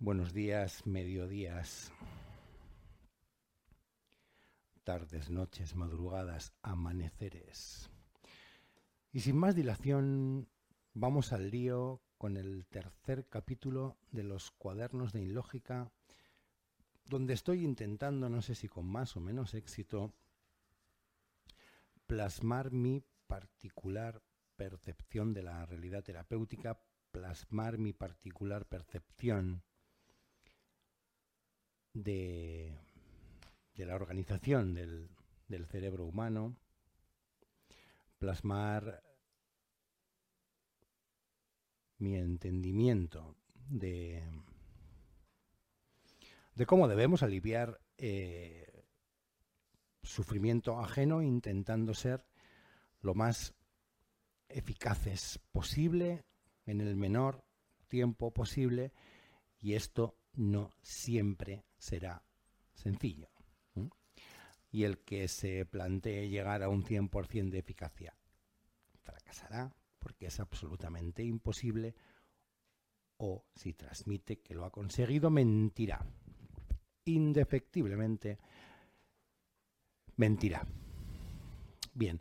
buenos días, mediodías, tardes, noches, madrugadas, amaneceres. Y sin más dilación, vamos al lío con el tercer capítulo de los cuadernos de Inlógica, donde estoy intentando, no sé si con más o menos éxito, plasmar mi particular percepción de la realidad terapéutica, plasmar mi particular percepción de, la organización del, del cerebro humano, plasmar mi entendimiento de, de cómo debemos aliviar eh, sufrimiento ajeno intentando ser lo más eficaces posible en el menor tiempo posible y esto no siempre será sencillo. Y el que se plantee llegar a un 100% de eficacia fracasará porque es absolutamente imposible o si transmite que lo ha conseguido mentirá. Indefectiblemente mentirá. Bien,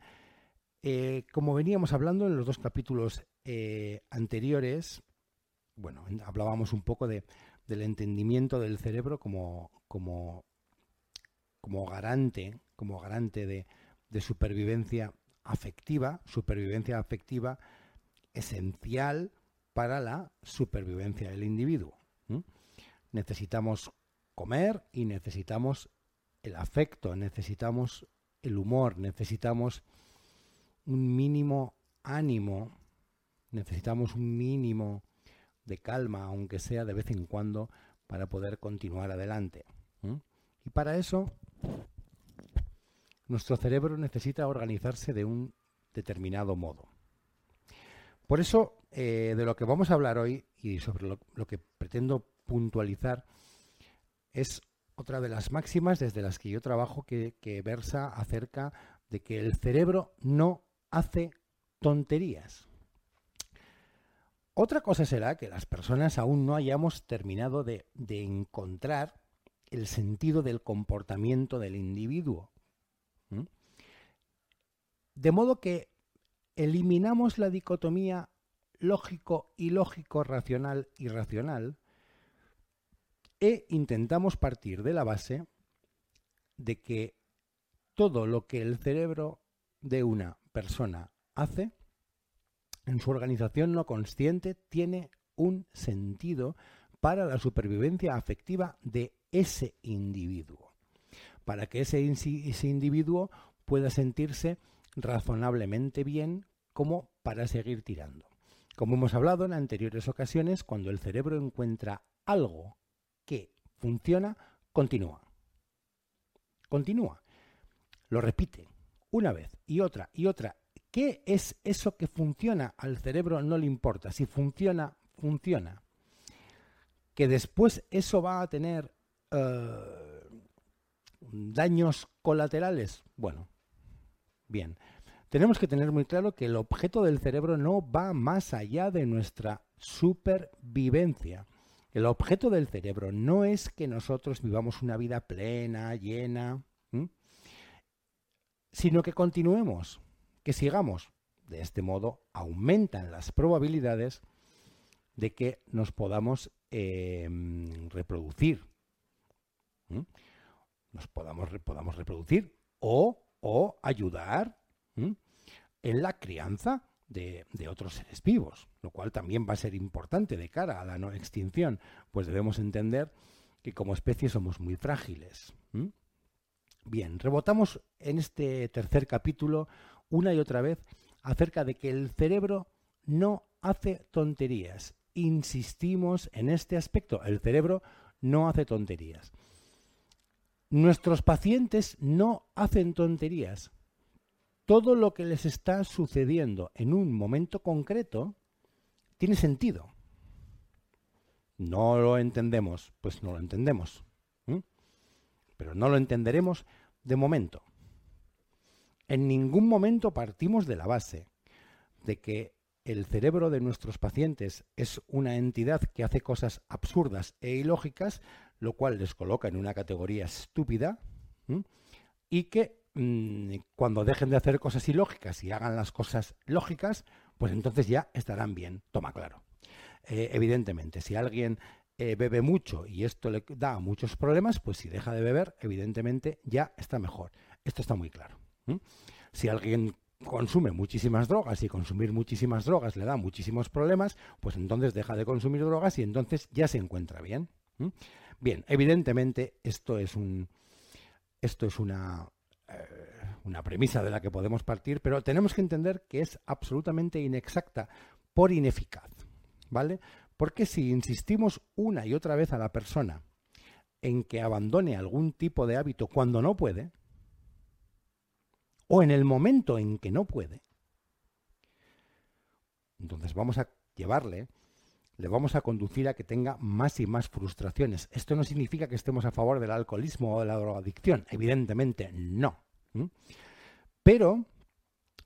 eh, como veníamos hablando en los dos capítulos eh, anteriores, bueno, hablábamos un poco de, del entendimiento del cerebro como, como, como garante, como garante de, de supervivencia afectiva, supervivencia afectiva esencial para la supervivencia del individuo. Necesitamos comer y necesitamos el afecto, necesitamos el humor, necesitamos un mínimo ánimo, necesitamos un mínimo de calma, aunque sea de vez en cuando, para poder continuar adelante. Y para eso, nuestro cerebro necesita organizarse de un determinado modo. Por eso, eh, de lo que vamos a hablar hoy y sobre lo que pretendo puntualizar es otra de las máximas desde las que yo trabajo que, versa acerca de que el cerebro no hace tonterías. Otra cosa será que las personas aún no hayamos terminado de, encontrar el sentido del comportamiento del individuo. De modo que eliminamos la dicotomía lógico ilógico, racional irracional e intentamos partir de la base de que todo lo que el cerebro de una persona hace en su organización no consciente tiene un sentido para la supervivencia afectiva de ese individuo, para que ese, ese individuo pueda sentirse razonablemente bien como para seguir tirando. Como hemos hablado en anteriores ocasiones, cuando el cerebro encuentra algo que funciona, continúa. Continúa. Lo repite una vez y otra y otra. ¿Qué es eso que funciona? Al cerebro no le importa. Si funciona, funciona. Que después eso va a tener eh, daños colaterales. Bueno, bien. Tenemos que tener muy claro que el objeto del cerebro no va más allá de nuestra supervivencia. El objeto del cerebro no es que nosotros vivamos una vida plena, llena, sino que continuemos, que sigamos. De este modo aumentan las probabilidades de que nos podamos em, reproducir. Nos podamos, podamos reproducir o, o ayudar en la crianza de, otros seres vivos, lo cual también va a ser importante de cara a la no extinción, pues debemos entender que como especie somos muy frágiles. Bien, rebotamos en este tercer capítulo una y otra vez acerca de que el cerebro no hace tonterías. Insistimos en este aspecto, el cerebro no hace tonterías. Nuestros pacientes no hacen tonterías todo lo que les está sucediendo en un momento concreto tiene sentido. No lo entendemos, pues no lo entendemos. Pero no lo entenderemos de momento. En ningún momento partimos de la base de que el cerebro de nuestros pacientes es una entidad que hace cosas absurdas e ilógicas, lo cual les coloca en una categoría estúpida, y que mm, cuando dejen de hacer cosas ilógicas y hagan las cosas lógicas, pues entonces ya estarán bien. Toma claro. Eh, evidentemente, si alguien eh, bebe mucho y esto le da muchos problemas, pues si deja de beber, evidentemente ya está mejor. Esto está muy claro. Si alguien consume muchísimas drogas y consumir muchísimas drogas le da muchísimos problemas, pues entonces deja de consumir drogas y entonces ya se encuentra bien. Bien, evidentemente esto es un esto es una eh, una premisa de la que podemos partir, pero tenemos que entender que es absolutamente inexacta por ineficaz, ¿vale? Porque si insistimos una y otra vez a la persona en que abandone algún tipo de hábito cuando no puede, o en el momento en que no puede, entonces vamos a llevarle, le vamos a conducir a que tenga más y más frustraciones. Esto no significa que estemos a favor del alcoholismo o de la drogadicción, evidentemente no. Pero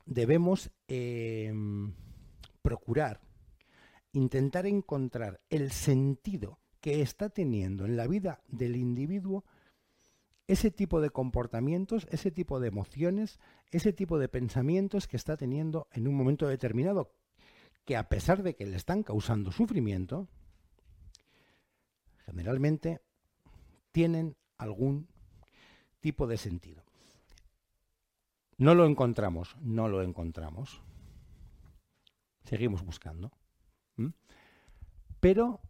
debemos em, procurar, intentar encontrar el sentido que está teniendo en la vida del individuo ese tipo de comportamientos, ese tipo de emociones, ese tipo de pensamientos que está teniendo en un momento determinado, que a pesar de que le están causando sufrimiento, generalmente tienen algún tipo de sentido. No lo encontramos, no lo encontramos. Seguimos buscando. Pero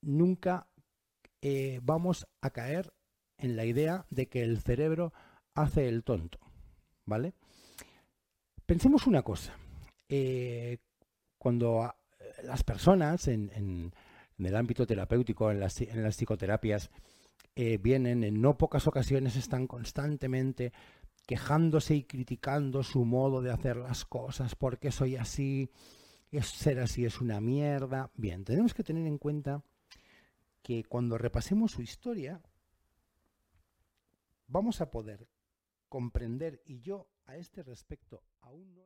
nunca eh, vamos a caer en la idea de que el cerebro hace el tonto, ¿vale? Pensemos una cosa. Eh, cuando las personas en, el ámbito terapéutico, en las, psicoterapias, eh, vienen en no pocas ocasiones, están constantemente quejándose y criticando su modo de hacer las cosas, porque soy así, ser así es una mierda. Bien, tenemos que tener en cuenta que cuando repasemos su historia, vamos a poder comprender, y yo a este respecto aún no...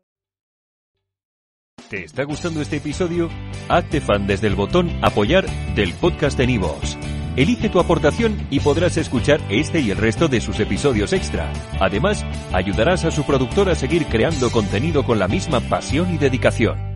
¿Te está gustando este episodio? Hazte fan desde el botón apoyar del podcast de Nivos. Elige tu aportación y podrás escuchar este y el resto de sus episodios extra. Además, ayudarás a su productor a seguir creando contenido con la misma pasión y dedicación.